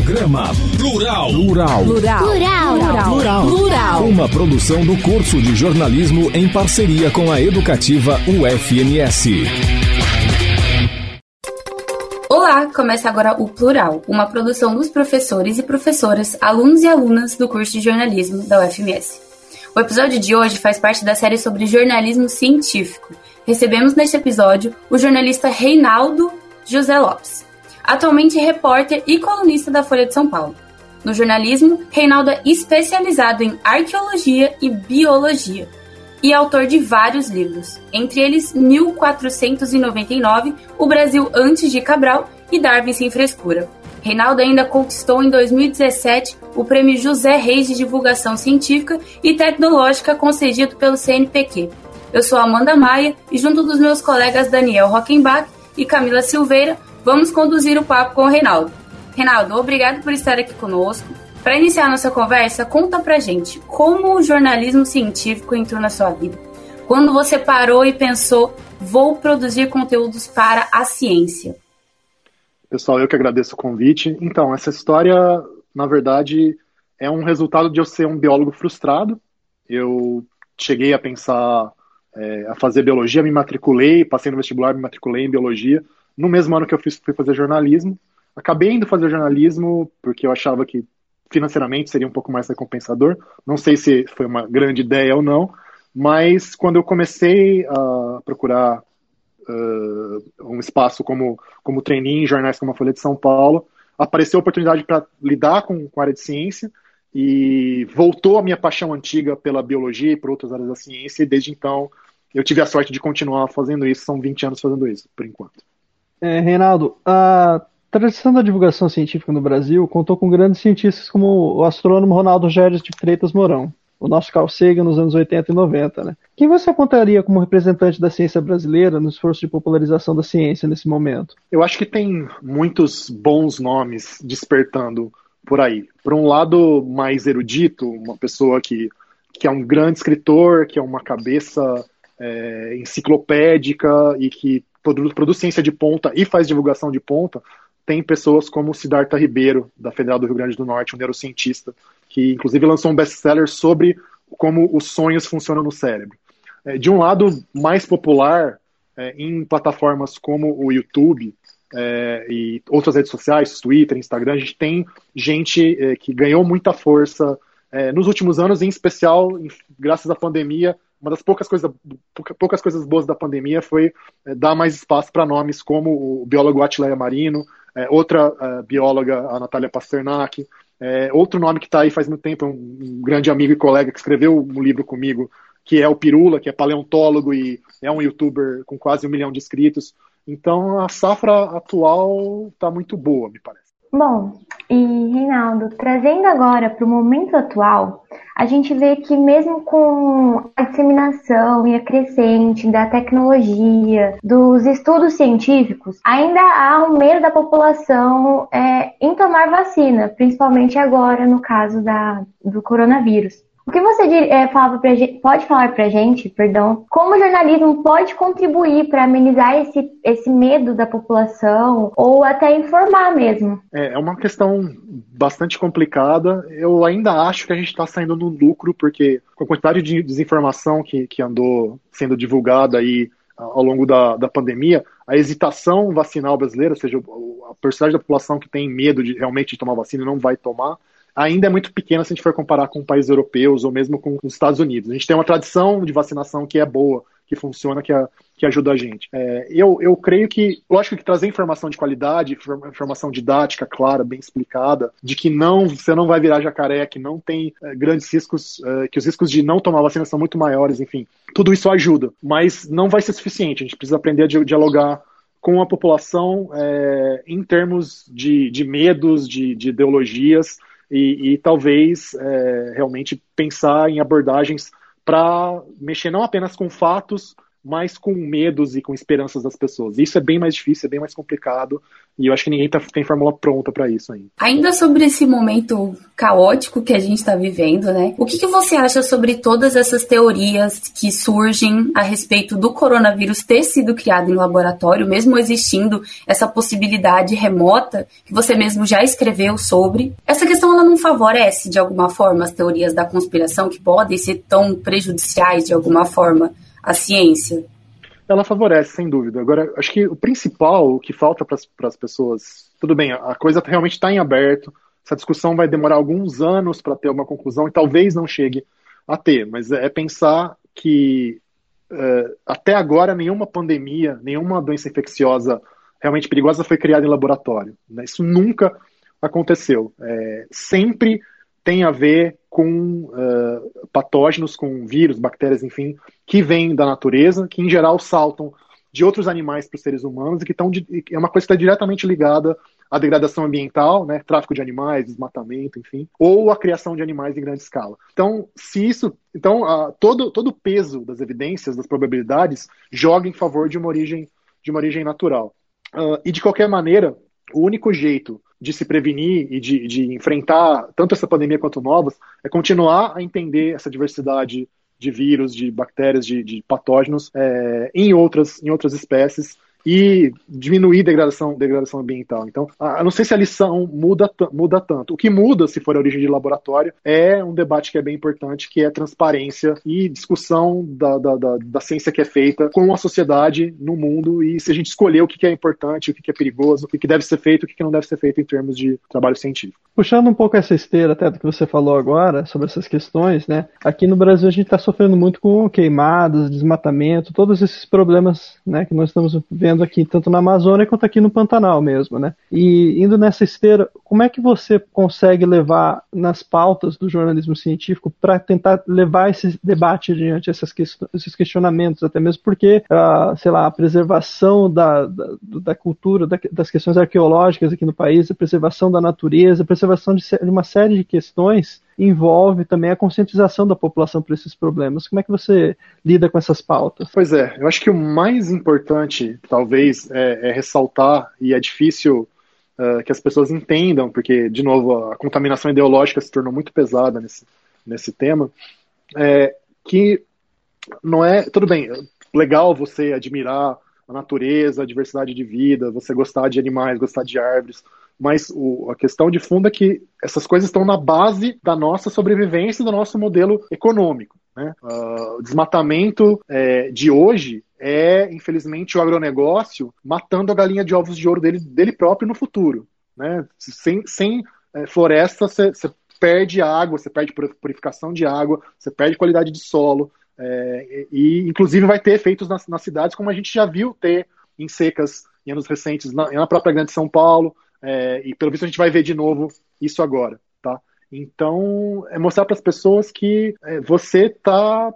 Programa Plural. Plural. Plural. Plural. Plural. Plural. Uma produção do curso de jornalismo em parceria com a educativa UFMS. Olá, começa agora o Plural, uma produção dos professores e professoras, alunos e alunas do curso de jornalismo da UFMS. O episódio de hoje faz parte da série sobre jornalismo científico. Recebemos neste episódio o jornalista Reinaldo José Lopes, atualmente repórter e colunista da Folha de São Paulo. No jornalismo, Reinaldo é especializado em arqueologia e biologia e autor de vários livros, entre eles 1499, O Brasil antes de Cabral e Darwin sem frescura. Reinaldo ainda conquistou em 2017 o Prêmio José Reis de Divulgação Científica e Tecnológica concedido pelo CNPq. Eu sou Amanda Maia e junto dos meus colegas Daniel Rockenbach e Camila Silveira, vamos conduzir o papo com o Reinaldo. Reinaldo, obrigado por estar aqui conosco. Para iniciar nossa conversa, conta pra gente como o jornalismo científico entrou na sua vida. Quando você parou e pensou, vou produzir conteúdos para a ciência? Pessoal, eu que agradeço o convite. Então, essa história, na verdade, é um resultado de eu ser um biólogo frustrado. Eu cheguei a pensar é, a fazer biologia, me matriculei, passei no vestibular, me matriculei em biologia. No mesmo ano que eu fiz, fui fazer jornalismo. Acabei indo fazer jornalismo porque eu achava que financeiramente seria um pouco mais recompensador. Não sei se foi uma grande ideia ou não, mas quando eu comecei a procurar uh, um espaço como, como trainee em jornais como a Folha de São Paulo, apareceu a oportunidade para lidar com, com a área de ciência e voltou a minha paixão antiga pela biologia e por outras áreas da ciência, e desde então eu tive a sorte de continuar fazendo isso, são 20 anos fazendo isso, por enquanto. É, Reinaldo, a tradição da divulgação científica no Brasil contou com grandes cientistas como o astrônomo Ronaldo Géres de Freitas Mourão, o nosso Carl Sagan nos anos 80 e 90. Né? Quem você apontaria como representante da ciência brasileira no esforço de popularização da ciência nesse momento? Eu acho que tem muitos bons nomes despertando por aí. Por um lado, mais erudito, uma pessoa que, que é um grande escritor, que é uma cabeça é, enciclopédica e que produz, produz ciência de ponta e faz divulgação de ponta, tem pessoas como Siddhartha Ribeiro, da Federal do Rio Grande do Norte, um neurocientista, que inclusive lançou um best-seller sobre como os sonhos funcionam no cérebro. É, de um lado mais popular, é, em plataformas como o YouTube é, e outras redes sociais, Twitter, Instagram, a gente tem gente é, que ganhou muita força é, nos últimos anos, em especial em, graças à pandemia. Uma das poucas coisas, poucas coisas boas da pandemia foi é, dar mais espaço para nomes como o biólogo Atleia Marino, é, outra uh, bióloga, a Natália Pasternak, é, outro nome que está aí faz muito tempo, um, um, grande amigo e colega que escreveu um livro comigo, que é o Pirula, que é paleontólogo e é um youtuber com quase um milhão de inscritos. Então a safra atual está muito boa, me parece. Bom, e Reinaldo, trazendo agora para o momento atual, a gente vê que mesmo com a disseminação e a crescente da tecnologia, dos estudos científicos, ainda há um medo da população é, em tomar vacina, principalmente agora no caso da, do coronavírus. O que você é, falava pra pode falar para a gente, perdão, como o jornalismo pode contribuir para amenizar esse, esse medo da população ou até informar mesmo? É, é uma questão bastante complicada. Eu ainda acho que a gente está saindo no lucro, porque com a quantidade de desinformação que, que andou sendo divulgada aí ao longo da, da pandemia, a hesitação vacinal brasileira, ou seja, a porcentagem da população que tem medo de realmente de tomar vacina e não vai tomar, ainda é muito pequena se a gente for comparar com países europeus ou mesmo com os Estados Unidos. A gente tem uma tradição de vacinação que é boa, que funciona, que, é, que ajuda a gente. É, eu, eu creio que, lógico que trazer informação de qualidade, informação didática, clara, bem explicada, de que não você não vai virar jacaré, que não tem é, grandes riscos, é, que os riscos de não tomar vacina são muito maiores, enfim, tudo isso ajuda, mas não vai ser suficiente. A gente precisa aprender a dialogar com a população é, em termos de, de medos, de, de ideologias, e, e talvez é, realmente pensar em abordagens para mexer não apenas com fatos, mas com medos e com esperanças das pessoas. Isso é bem mais difícil, é bem mais complicado, e eu acho que ninguém tá, tem fórmula pronta para isso ainda. Ainda sobre esse momento caótico que a gente está vivendo, né? O que, que você acha sobre todas essas teorias que surgem a respeito do coronavírus ter sido criado em laboratório, mesmo existindo essa possibilidade remota que você mesmo já escreveu sobre? Essa questão ela não favorece de alguma forma as teorias da conspiração que podem ser tão prejudiciais de alguma forma à ciência? Ela favorece, sem dúvida. Agora, acho que o principal, que falta para as pessoas. Tudo bem, a coisa realmente está em aberto. Essa discussão vai demorar alguns anos para ter uma conclusão e talvez não chegue a ter, mas é pensar que uh, até agora nenhuma pandemia, nenhuma doença infecciosa realmente perigosa foi criada em laboratório. Né? Isso nunca aconteceu. É, sempre tem a ver com uh, patógenos, com vírus, bactérias, enfim, que vêm da natureza, que em geral saltam de outros animais para os seres humanos e que estão é uma coisa que está diretamente ligada à degradação ambiental, né, tráfico de animais, desmatamento, enfim, ou a criação de animais em grande escala. Então, se isso, então uh, todo todo o peso das evidências, das probabilidades, joga em favor de uma origem de uma origem natural. Uh, e de qualquer maneira, o único jeito de se prevenir e de, de, enfrentar tanto essa pandemia quanto novas é continuar a entender essa diversidade de vírus, de bactérias, de, de patógenos é, em, outras, em outras espécies e diminuir degradação, degradação ambiental. Então, a, não sei se a lição muda, muda tanto. O que muda, se for a origem de laboratório, é um debate que é bem importante, que é transparência e discussão da, da, da, da ciência que é feita com a sociedade no mundo e se a gente escolher o que, é importante, o que, é perigoso, o que, deve ser feito, o que, que não deve ser feito em termos de trabalho científico. Puxando um pouco essa esteira até do que você falou agora sobre essas questões, né? Aqui no Brasil a gente está sofrendo muito com queimadas, desmatamento, todos esses problemas, né, que nós estamos vendo vendo aqui, tanto na Amazônia quanto aqui no Pantanal mesmo, né? E indo nessa esteira, como é que você consegue levar nas pautas do jornalismo científico para tentar levar esse debate adiante, essas esses questionamentos, até mesmo porque, uh, sei lá, a preservação da, da, da cultura, da, das questões arqueológicas aqui no país, a preservação da natureza, a preservação de, de uma série de questões envolve também a conscientização da população para esses problemas. Como é que você lida com essas pautas? Pois é, eu acho que o mais importante, talvez, é, é ressaltar, e é difícil uh, que as pessoas entendam, porque, de novo, a contaminação ideológica se tornou muito pesada nesse, nesse tema, é que não é. Tudo bem, legal você admirar a natureza, a diversidade de vida, você gostar de animais, gostar de árvores, mas o, a questão de fundo é que essas coisas estão na base da nossa sobrevivência e do nosso modelo econômico. Né? Uh, o desmatamento é, de hoje é, infelizmente, o agronegócio matando a galinha de ovos de ouro dele, dele próprio no futuro. Né? Sem, sem é, floresta, você perde água, você perde purificação de água, você perde qualidade de solo, é, e inclusive vai ter efeitos nas, nas, cidades, como a gente já viu ter em secas em anos recentes, na, na própria Grande São Paulo, é, e pelo visto a gente vai ver de novo isso agora, tá? Então, é mostrar para as pessoas que é, você está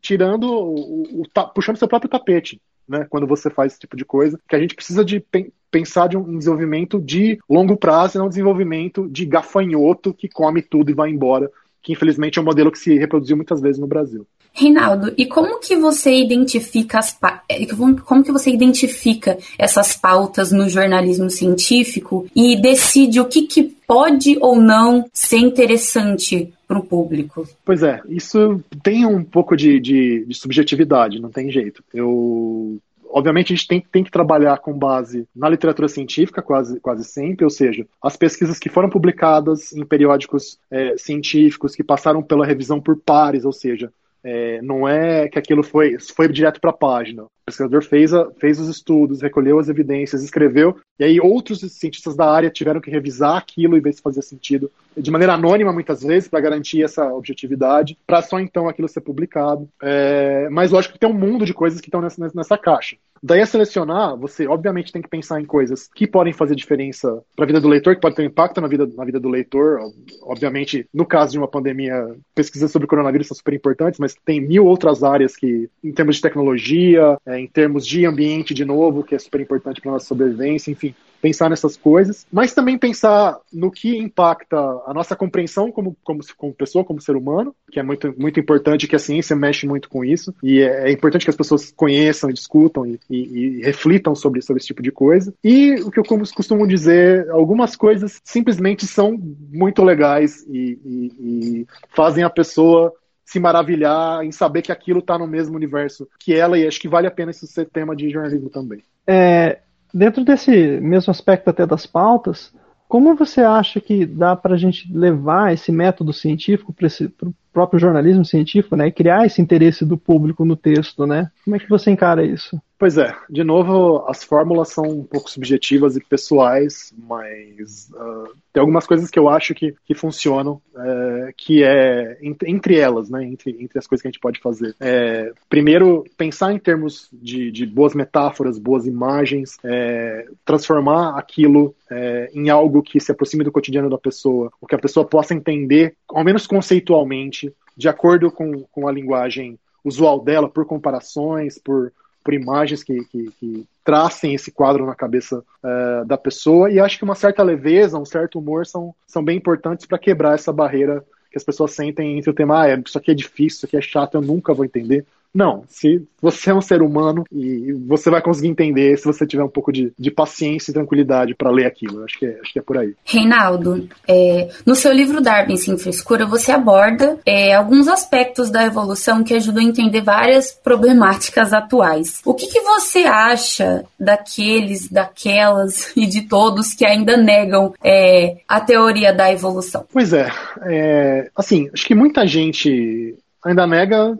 tirando, o, o, tá, puxando seu próprio tapete, né? Quando você faz esse tipo de coisa, que a gente precisa de pensar de um desenvolvimento de longo prazo e não um desenvolvimento de gafanhoto que come tudo e vai embora, que infelizmente é um modelo que se reproduziu muitas vezes no Brasil. Reinaldo, e como que você identifica as eh, como que você identifica essas pautas no jornalismo científico e decide o que, que pode ou não ser interessante para o público? Pois é, isso tem um pouco de, de, de subjetividade, não tem jeito. Eu obviamente a gente tem, tem, que trabalhar com base na literatura científica quase, quase sempre, ou seja, as pesquisas que foram publicadas em periódicos é, científicos, que passaram pela revisão por pares, ou seja, é, não é que aquilo foi, foi direto para a página. O pesquisador fez, a, fez os estudos, recolheu as evidências, escreveu, e aí outros cientistas da área tiveram que revisar aquilo e ver se fazia sentido, de maneira anônima muitas vezes, para garantir essa objetividade, para só então aquilo ser publicado. É, mas lógico que tem um mundo de coisas que estão nessa, nessa caixa. Daí a selecionar, você obviamente tem que pensar em coisas que podem fazer diferença para a vida do leitor, que pode ter um impacto na vida, na vida do leitor. Obviamente, no caso de uma pandemia, pesquisas sobre coronavírus são super importantes, mas tem mil outras áreas que, em termos de tecnologia, é, em termos de ambiente, de novo, que é super importante para nossa sobrevivência, enfim pensar nessas coisas, mas também pensar no que impacta a nossa compreensão como, como, como pessoa, como ser humano, que é muito, muito importante, que a ciência mexe muito com isso, e é, é importante que as pessoas conheçam e discutam e, e, e reflitam sobre, sobre esse tipo de coisa. E o que eu costumo dizer, algumas coisas simplesmente são muito legais e, e, fazem a pessoa se maravilhar em saber que aquilo está no mesmo universo que ela, e acho que vale a pena isso ser tema de jornalismo também. É, dentro desse mesmo aspecto até das pautas, como você acha que dá para a gente levar esse método científico para o próprio jornalismo científico, né, e criar esse interesse do público no texto, né? Como é que você encara isso? Pois é, de novo, as fórmulas são um pouco subjetivas e pessoais, mas uh, tem algumas coisas que eu acho que, que funcionam, uh, que é entre elas, né, entre, entre as coisas que a gente pode fazer. É, primeiro, pensar em termos de, de boas metáforas, boas imagens, é, transformar aquilo é, em algo que se aproxime do cotidiano da pessoa, o que a pessoa possa entender, ao menos conceitualmente, de acordo com, com a linguagem usual dela, por comparações, por por imagens que, que, que tracem esse quadro na cabeça uh, da pessoa. E acho que uma certa leveza, um certo humor são, são bem importantes para quebrar essa barreira que as pessoas sentem entre o tema, ah, isso aqui é difícil, isso aqui é chato, eu nunca vou entender. Não, se você é um ser humano e você vai conseguir entender se você tiver um pouco de, de paciência e tranquilidade para ler aquilo. Acho que, é, acho que é por aí. Reinaldo, é, no seu livro Darwin Sem Frescura, você aborda é, alguns aspectos da evolução que ajudam a entender várias problemáticas atuais. O que, que você acha daqueles, daquelas e de todos que ainda negam é, a teoria da evolução? Pois é, é, assim, acho que muita gente ainda nega,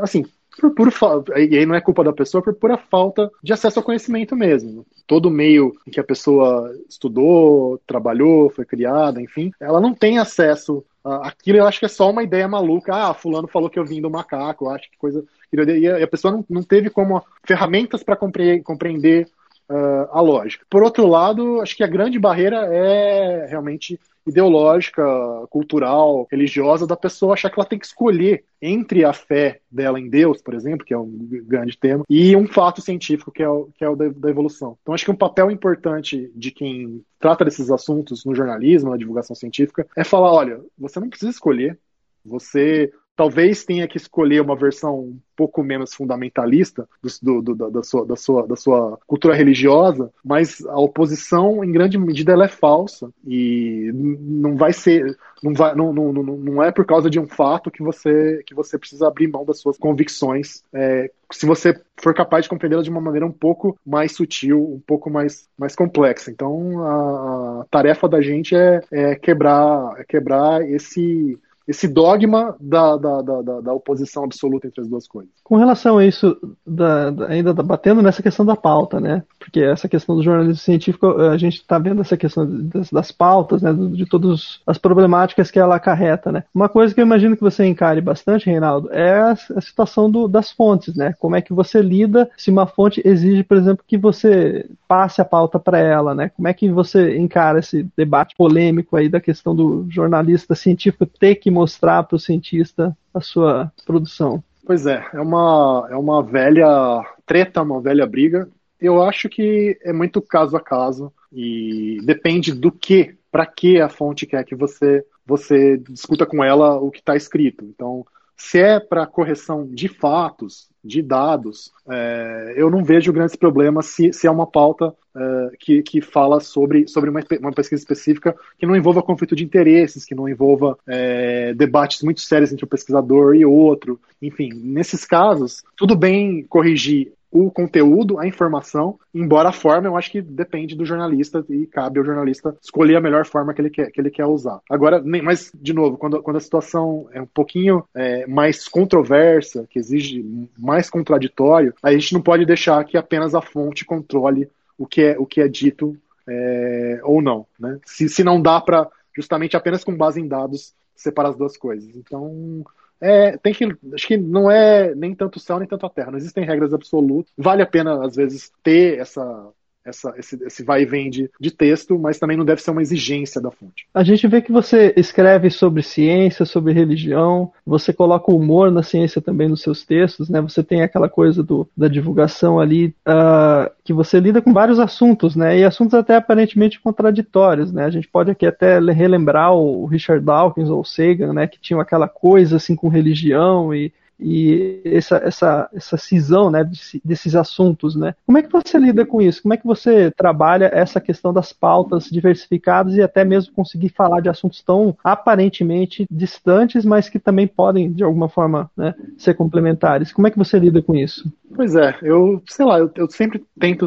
assim, por puro e aí não é culpa da pessoa, por pura falta de acesso ao conhecimento mesmo. Todo meio em que a pessoa estudou, trabalhou, foi criada, enfim, ela não tem acesso aquilo eu acho que é só uma ideia maluca. Ah, fulano falou que eu vim do macaco, eu acho que coisa. E a pessoa não, não teve como ferramentas para compreender uh, a lógica. Por outro lado, acho que a grande barreira é realmente ideológica, cultural, religiosa da pessoa achar que ela tem que escolher entre a fé dela em Deus, por exemplo, que é um grande tema, e um fato científico, que é o, que é o da, da evolução. Então, acho que um papel importante de quem trata desses assuntos no jornalismo, na divulgação científica, é falar: olha, você não precisa escolher, você talvez tenha que escolher uma versão um pouco menos fundamentalista do, do, do, da, sua, da, sua, da sua cultura religiosa, mas a oposição, em grande medida, ela é falsa e não vai ser, não, vai, não, não, não, é por causa de um fato que você, que você precisa abrir mão das suas convicções. É, se você for capaz de compreendê-la de uma maneira um pouco mais sutil, um pouco mais, mais complexa. Então, a, a tarefa da gente é, é quebrar, é quebrar esse esse dogma da, da, da, da, oposição absoluta entre as duas coisas. Com relação a isso, da, ainda batendo nessa questão da pauta, né? Porque essa questão do jornalismo científico, a gente está vendo essa questão das, das pautas, né? De todas as problemáticas que ela acarreta, né? Uma coisa que eu imagino que você encare bastante, Reinaldo, é a, a situação do, das fontes, né? Como é que você lida se uma fonte exige, por exemplo, que você passe a pauta para ela, né? Como é que você encara esse debate polêmico aí da questão do jornalista científico ter que mostrar para o cientista a sua produção. Pois é, é uma, é uma velha treta, uma velha briga. Eu acho que é muito caso a caso e depende do que, para que a fonte quer que você você discuta com ela o que está escrito. Então, se é para correção de fatos, de dados, é, eu não vejo grandes problemas se, se é uma pauta é, que, que fala sobre, sobre uma, uma, pesquisa específica que não envolva conflito de interesses, que não envolva é, debates muito sérios entre o pesquisador e outro. Enfim, nesses casos, tudo bem corrigir o conteúdo, a informação, embora a forma eu acho que depende do jornalista e cabe ao jornalista escolher a melhor forma que ele quer, que ele quer usar. Agora, mas, de novo, quando, quando a situação é um pouquinho é, mais controversa, que exige mais contraditório, a gente não pode deixar que apenas a fonte controle o que é, o que é dito é, ou não. Né? Se, se não dá para, justamente apenas com base em dados, separar as duas coisas. Então, é, tem que. Acho que não é nem tanto o céu nem tanto a terra. Não existem regras absolutas. Vale a pena, às vezes, ter essa, essa, esse, esse vai e vem de, de texto, mas também não deve ser uma exigência da fonte. A gente vê que você escreve sobre ciência, sobre religião, você coloca humor na ciência também nos seus textos, né? Você tem aquela coisa do, da divulgação ali, uh, que você lida com vários assuntos, né? E assuntos até aparentemente contraditórios, né? A gente pode aqui até relembrar o Richard Dawkins ou o Sagan, né? Que tinham aquela coisa assim com religião e e essa, essa, essa cisão né, desses assuntos. Né? Como é que você lida com isso? Como é que você trabalha essa questão das pautas diversificadas e até mesmo conseguir falar de assuntos tão aparentemente distantes, mas que também podem, de alguma forma, né, ser complementares? Como é que você lida com isso? Pois é, eu sei lá, eu, eu sempre tento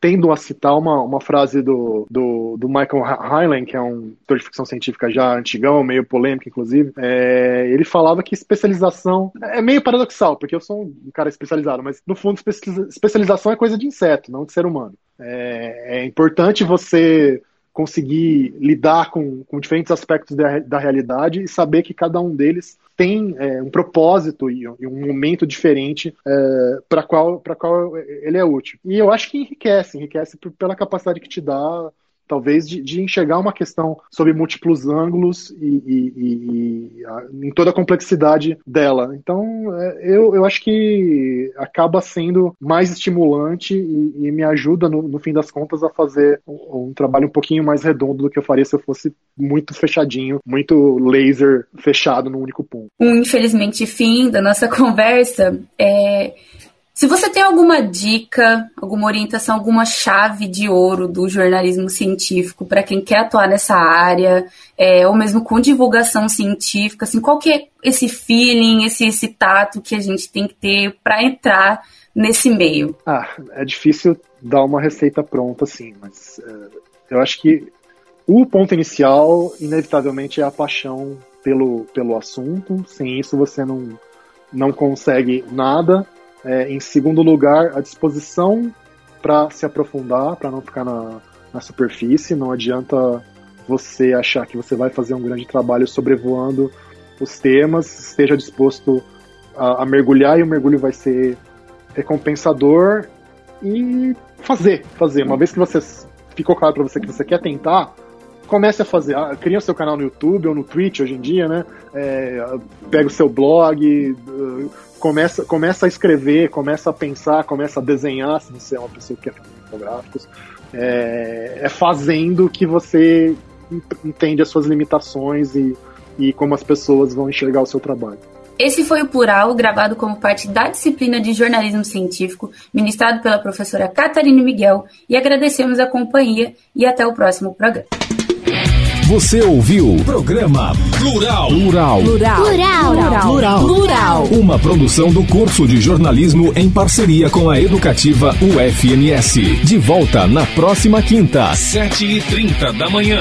tendo a citar uma, uma frase do, do, do Michael Hyland, que é um autor de ficção científica já antigão, meio polêmico, inclusive. É, ele falava que especialização é meio paradoxal, porque eu sou um cara especializado, mas no fundo especialização é coisa de inseto, não de ser humano. É, é importante você conseguir lidar com, com diferentes aspectos da, da, realidade e saber que cada um deles tem é, um propósito e, um momento diferente é, para qual, qual ele é útil. E eu acho que enriquece, enriquece pela capacidade que te dá talvez de, de, enxergar uma questão sob múltiplos ângulos e, e, e, e a, em toda a complexidade dela. Então, é, eu, eu acho que acaba sendo mais estimulante e, me ajuda, no, no, fim das contas, a fazer um, um, trabalho um pouquinho mais redondo do que eu faria se eu fosse muito fechadinho, muito laser fechado no único ponto. Um, infelizmente, fim da nossa conversa é se você tem alguma dica, alguma orientação, alguma chave de ouro do jornalismo científico para quem quer atuar nessa área, é, ou mesmo com divulgação científica, assim, qual que é esse feeling, esse, esse tato que a gente tem que ter para entrar nesse meio? Ah, é difícil dar uma receita pronta, assim, mas é, eu acho que o ponto inicial, inevitavelmente, é a paixão pelo, pelo assunto. Sem isso, você não, não consegue nada. É, em segundo lugar, a disposição para se aprofundar, para não ficar na, na superfície. Não adianta você achar que você vai fazer um grande trabalho sobrevoando os temas, esteja disposto a, a mergulhar e o mergulho vai ser recompensador e fazer, fazer. Uma vez que você ficou claro para você que você quer tentar, comece a fazer. Ah, cria o seu canal no YouTube ou no Twitch hoje em dia, né? É, pega o seu blog, começa, começa a escrever, começa a pensar, começa a desenhar, se você é uma pessoa que quer fazer infográficos. É, é fazendo que você entende as suas limitações e, e como as pessoas vão enxergar o seu trabalho. Esse foi o Plural, gravado como parte da disciplina de jornalismo científico, ministrado pela professora Catarina Miguel, e agradecemos a companhia e até o próximo programa. Você ouviu Programa Plural. Plural. Plural. Plural. Plural. Plural. Uma produção do curso de jornalismo em parceria com a educativa UFMS. De volta na próxima quinta, sete e trinta da manhã.